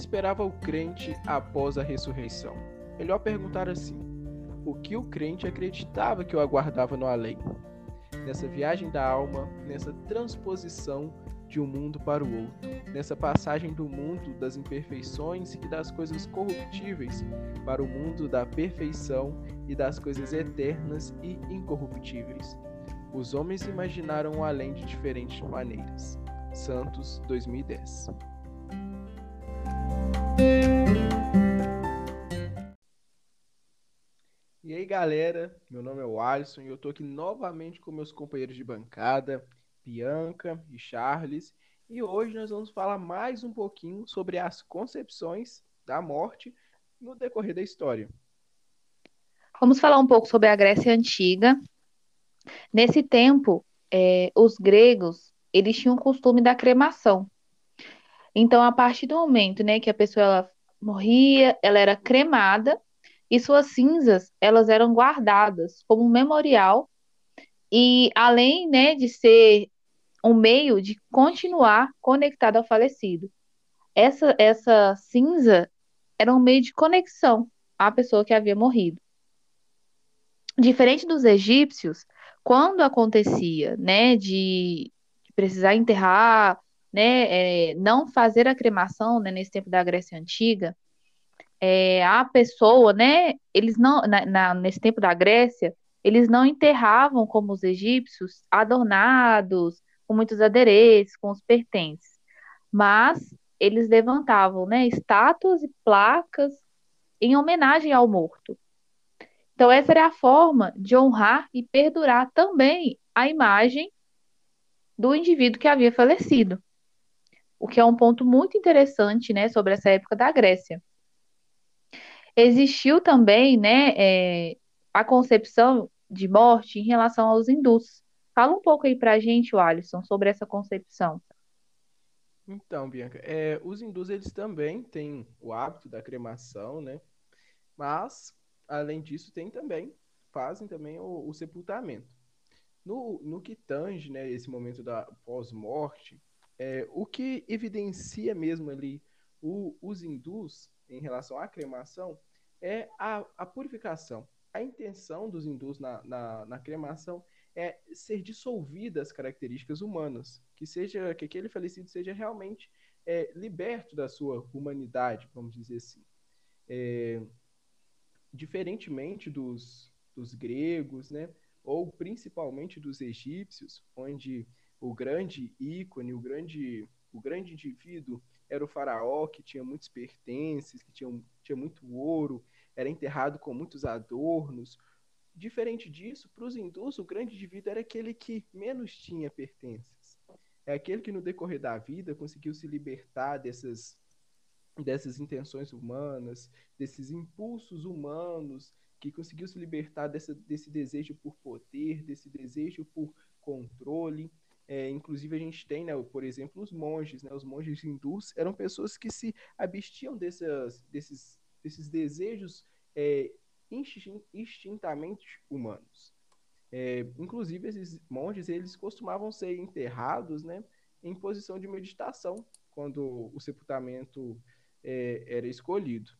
esperava o crente após a ressurreição? Melhor perguntar assim: o que o crente acreditava que o aguardava no além? Nessa viagem da alma, nessa transposição de um mundo para o outro, nessa passagem do mundo das imperfeições e das coisas corruptíveis para o mundo da perfeição e das coisas eternas e incorruptíveis. Os homens imaginaram o além de diferentes maneiras. Santos 2010. E aí galera, meu nome é o Alisson e eu tô aqui novamente com meus companheiros de bancada, Bianca e Charles, e hoje nós vamos falar mais um pouquinho sobre as concepções da morte no decorrer da história. Vamos falar um pouco sobre a Grécia Antiga. Nesse tempo, é, os gregos eles tinham o costume da cremação. Então, a partir do momento né, que a pessoa ela morria, ela era cremada e suas cinzas elas eram guardadas como um memorial e além né, de ser um meio de continuar conectado ao falecido. Essa, essa cinza era um meio de conexão à pessoa que havia morrido. Diferente dos egípcios, quando acontecia né, de, precisar enterrar, né, é, não fazer a cremação né, nesse tempo da Grécia Antiga, é, a pessoa, né, eles não, na, na, nesse tempo da Grécia, eles não enterravam como os egípcios, adornados, com muitos adereços, com os pertences, mas eles levantavam, né, estátuas e placas em homenagem ao morto. Então essa era a forma de honrar e perdurar também a imagem do indivíduo que havia falecido. O que é um ponto muito interessante, né, sobre essa época da Grécia. Existiu também, né, é, a concepção de morte em relação aos hindus. Fala um pouco aí pra gente, Alisson, sobre essa concepção. Então, Bianca, é, os hindus eles também têm o hábito da cremação, né? Mas, além disso, tem também, fazem também o, o sepultamento. No, no que tange, né, esse momento da pós-morte, é, o que evidencia mesmo ali o, os hindus em relação à cremação é a, a purificação. A intenção dos hindus na, na, na cremação é ser dissolvidas as características humanas, que seja que aquele falecido seja realmente é, liberto da sua humanidade, vamos dizer assim. É, diferentemente dos, dos gregos, né, ou principalmente dos egípcios, onde o grande ícone, o grande, o grande indivíduo era o faraó, que tinha muitos pertences, que tinha, tinha muito ouro, era enterrado com muitos adornos. Diferente disso, para os hindus, o grande indivíduo era aquele que menos tinha pertences. É aquele que no decorrer da vida conseguiu se libertar dessas, dessas intenções humanas, desses impulsos humanos, que conseguiu se libertar dessa, desse desejo por poder, desse desejo por controle. É, inclusive, a gente tem, né, por exemplo, os monges. Né, os monges hindus eram pessoas que se abstiam desses, desses desejos é, instintamente humanos. É, inclusive, esses monges eles costumavam ser enterrados né, em posição de meditação, quando o sepultamento é, era escolhido.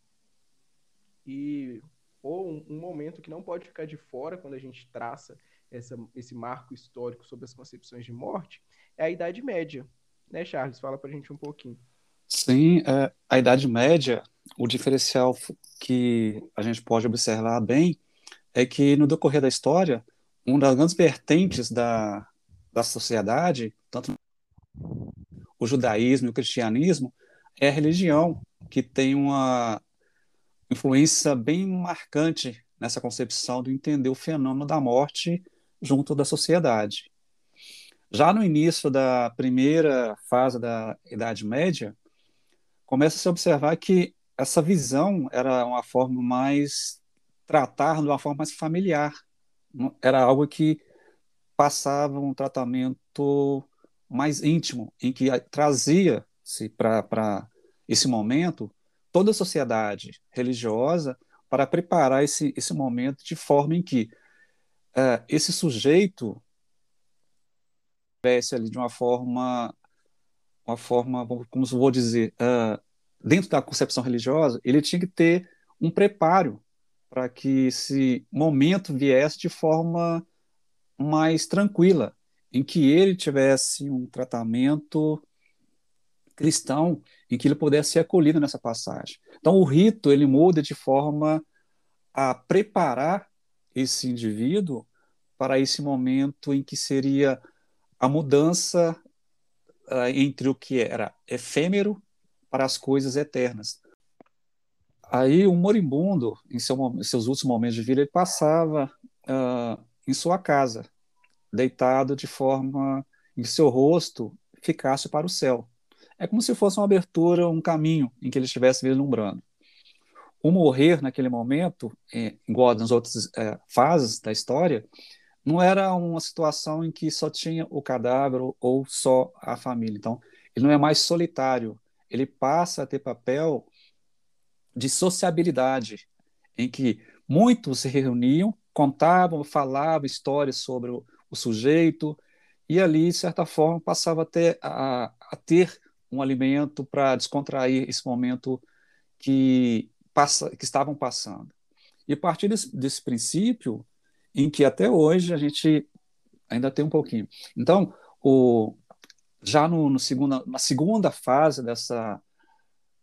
E ou um, um, momento que não pode ficar de fora quando a gente traça essa, esse marco histórico sobre as concepções de morte é a Idade Média. Né, Charles? Fala para a gente um pouquinho. Sim, é, a Idade Média, o diferencial que a gente pode observar bem é que no decorrer da história, uma das grandes vertentes da, da sociedade, tanto o judaísmo e o cristianismo, é a religião, que tem uma influência bem marcante nessa concepção de entender o fenômeno da morte junto da sociedade. Já no início da primeira fase da Idade Média, começa a se observar que essa visão era uma forma mais tratar de uma forma mais familiar. Era algo que passava um tratamento mais íntimo, em que trazia-se para esse momento toda a sociedade religiosa para preparar esse, esse momento de forma em que uh, esse sujeito tivesse ali de uma forma, uma forma, como vou dizer, uh, dentro da concepção religiosa, ele tinha que ter um preparo para que esse momento viesse de forma mais tranquila, em que ele tivesse um tratamento cristão, em que ele pudesse ser acolhido nessa passagem. Então, o rito ele muda de forma a preparar esse indivíduo para esse momento em que seria a mudança uh, entre o que era efêmero para as coisas eternas. Aí o moribundo, em, seu, em seus últimos momentos de vida, ele passava uh, em sua casa, deitado de forma em que seu rosto ficasse para o céu. É como se fosse uma abertura, um caminho em que ele estivesse vislumbrando. O morrer naquele momento, é, igual nas outras é, fases da história, não era uma situação em que só tinha o cadáver ou só a família. Então, ele não é mais solitário, ele passa a ter papel de sociabilidade, em que muitos se reuniam, contavam, falavam histórias sobre o, o sujeito, e ali, de certa forma, passava a ter, a, a ter um alimento para descontrair esse momento que, passa, que estavam passando. E a partir desse, desse princípio, em que até hoje a gente ainda tem um pouquinho. Então, o, já no, no segunda, na segunda fase dessa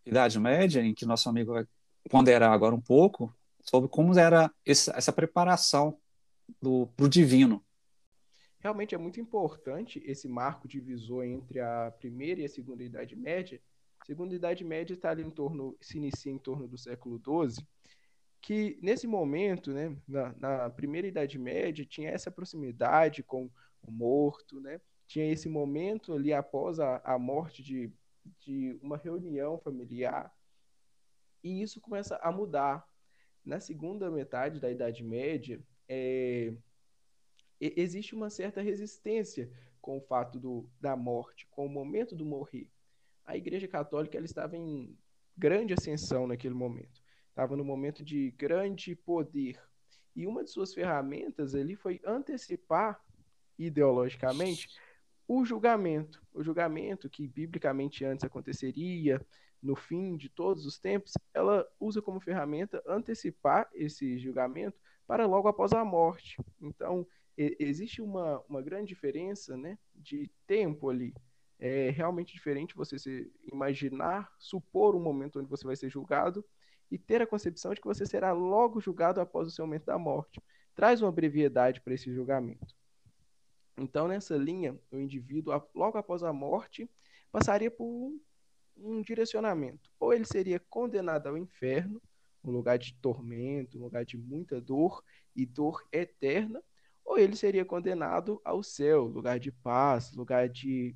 Idade Média, em que nosso amigo vai ponderar agora um pouco sobre como era essa, essa preparação para o divino. Realmente é muito importante esse marco divisor entre a primeira e a segunda Idade Média. A segunda Idade Média está ali em torno, se inicia em torno do século XII, que nesse momento, né, na, na, primeira Idade Média, tinha essa proximidade com o morto, né? tinha esse momento ali após a, a morte de, de uma reunião familiar, e isso começa a mudar. Na segunda metade da Idade Média, é, existe uma certa resistência com o fato do, da morte, com o momento do morrer. A Igreja Católica ela estava em grande ascensão naquele momento estava no momento de grande poder. E uma de suas ferramentas ali foi antecipar ideologicamente o julgamento. O julgamento que biblicamente antes aconteceria no fim de todos os tempos, ela usa como ferramenta antecipar esse julgamento para logo após a morte. Então, existe uma, uma grande diferença né, de tempo ali. É realmente diferente você se imaginar, supor um momento onde você vai ser julgado e ter a concepção de que você será logo julgado após o seu momento da morte. Traz uma brevidade para esse julgamento. Então, nessa linha, o indivíduo, logo após a morte, passaria por um, direcionamento. Ou ele seria condenado ao inferno, um lugar de tormento, um lugar de muita dor e dor eterna, ou ele seria condenado ao céu, lugar de paz, lugar de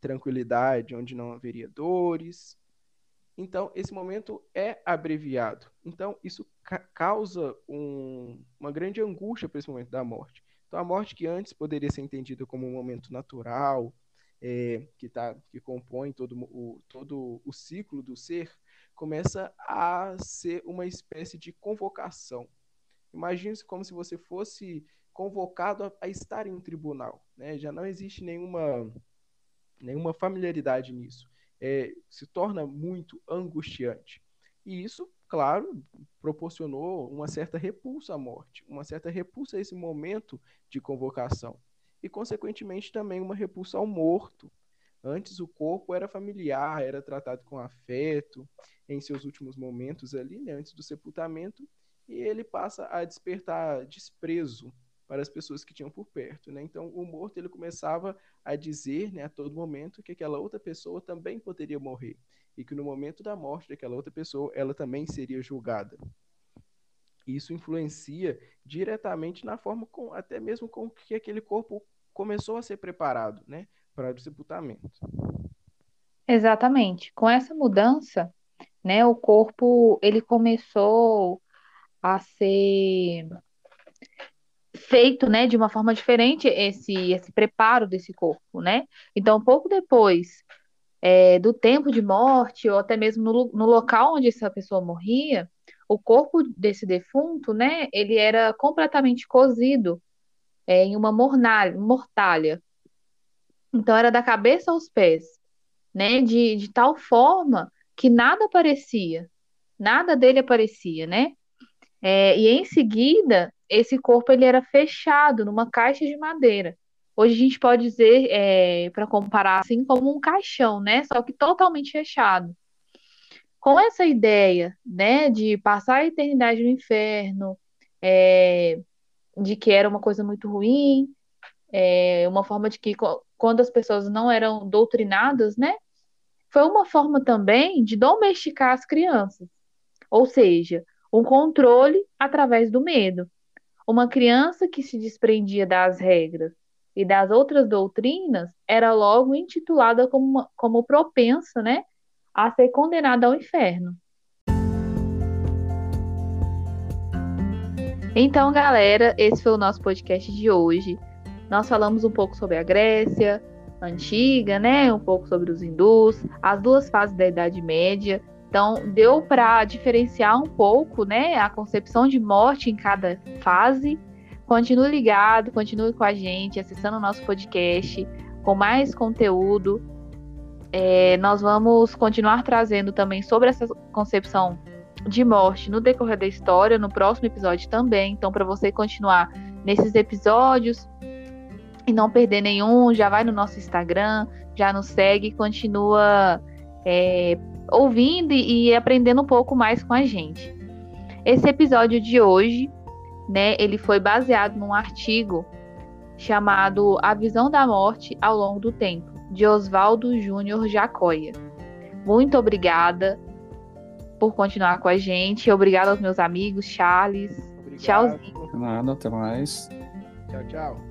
tranquilidade, onde não haveria dores, então, esse momento é abreviado. Então, isso ca causa um, uma grande angústia para esse momento da morte. Então, a morte que antes poderia ser entendida como um momento natural, é, que, tá, que compõe todo o, todo o ciclo do ser, começa a ser uma espécie de convocação. Imagine-se como se você fosse convocado a, a estar em um tribunal. Né? Já não existe nenhuma, nenhuma familiaridade nisso é, se torna muito angustiante. E isso, claro, proporcionou uma certa repulsa à morte, uma certa repulsa a esse momento de convocação. E, consequentemente, também uma repulsa ao morto. Antes o corpo era familiar, era tratado com afeto em seus últimos momentos ali, né, antes do sepultamento, e ele passa a despertar desprezo para as pessoas que tinham por perto, né? Então, o morto ele começava a dizer, né, a todo momento que aquela outra pessoa também poderia morrer e que no momento da morte daquela outra pessoa, ela também seria julgada. Isso influencia diretamente na forma com até mesmo com que aquele corpo começou a ser preparado, né, para o sepultamento. Exatamente. Com essa mudança, né, o corpo ele começou a ser feito, né, de uma forma diferente esse esse preparo desse corpo, né? Então, pouco depois é, do tempo de morte ou até mesmo no, no local onde essa pessoa morria, o corpo desse defunto, né, ele era completamente cozido é, em uma mornalha, mortalha. Então, era da cabeça aos pés, né, de, de tal forma que nada aparecia, nada dele aparecia, né? É, e em seguida, esse corpo ele era fechado numa caixa de madeira. Hoje a gente pode dizer, é, para comparar assim, como um caixão, né? Só que totalmente fechado. Com essa ideia, né, de passar a eternidade no inferno, é, de que era uma coisa muito ruim, é, uma forma de que quando as pessoas não eram doutrinadas, né, foi uma forma também de domesticar as crianças. Ou seja, um controle através do medo. Uma criança que se desprendia das regras e das outras doutrinas era logo intitulada como, como propensa né, a ser condenada ao inferno. Então, galera, esse foi o nosso podcast de hoje. Nós falamos um pouco sobre a Grécia antiga, né? Um pouco sobre os hindus, as duas fases da Idade Média. Então, deu para diferenciar um pouco, né, a concepção de morte em cada fase. Continue ligado, continue com a gente, acessando o nosso podcast com mais conteúdo. É, nós vamos continuar trazendo também sobre essa concepção de morte no decorrer da história, no próximo episódio também. Então, para você continuar nesses episódios e não perder nenhum, já vai no nosso Instagram, já nos segue, continua é, ouvindo e aprendendo um pouco mais com a gente. Esse episódio de hoje, né, ele foi baseado num artigo chamado A Visão da Morte ao Longo do Tempo, de Oswaldo Júnior Jacóia. Muito obrigada por continuar com a gente. Obrigada aos meus amigos, Charles. Obrigado. Tchauzinho. Nada, até mais. Tchau, tchau.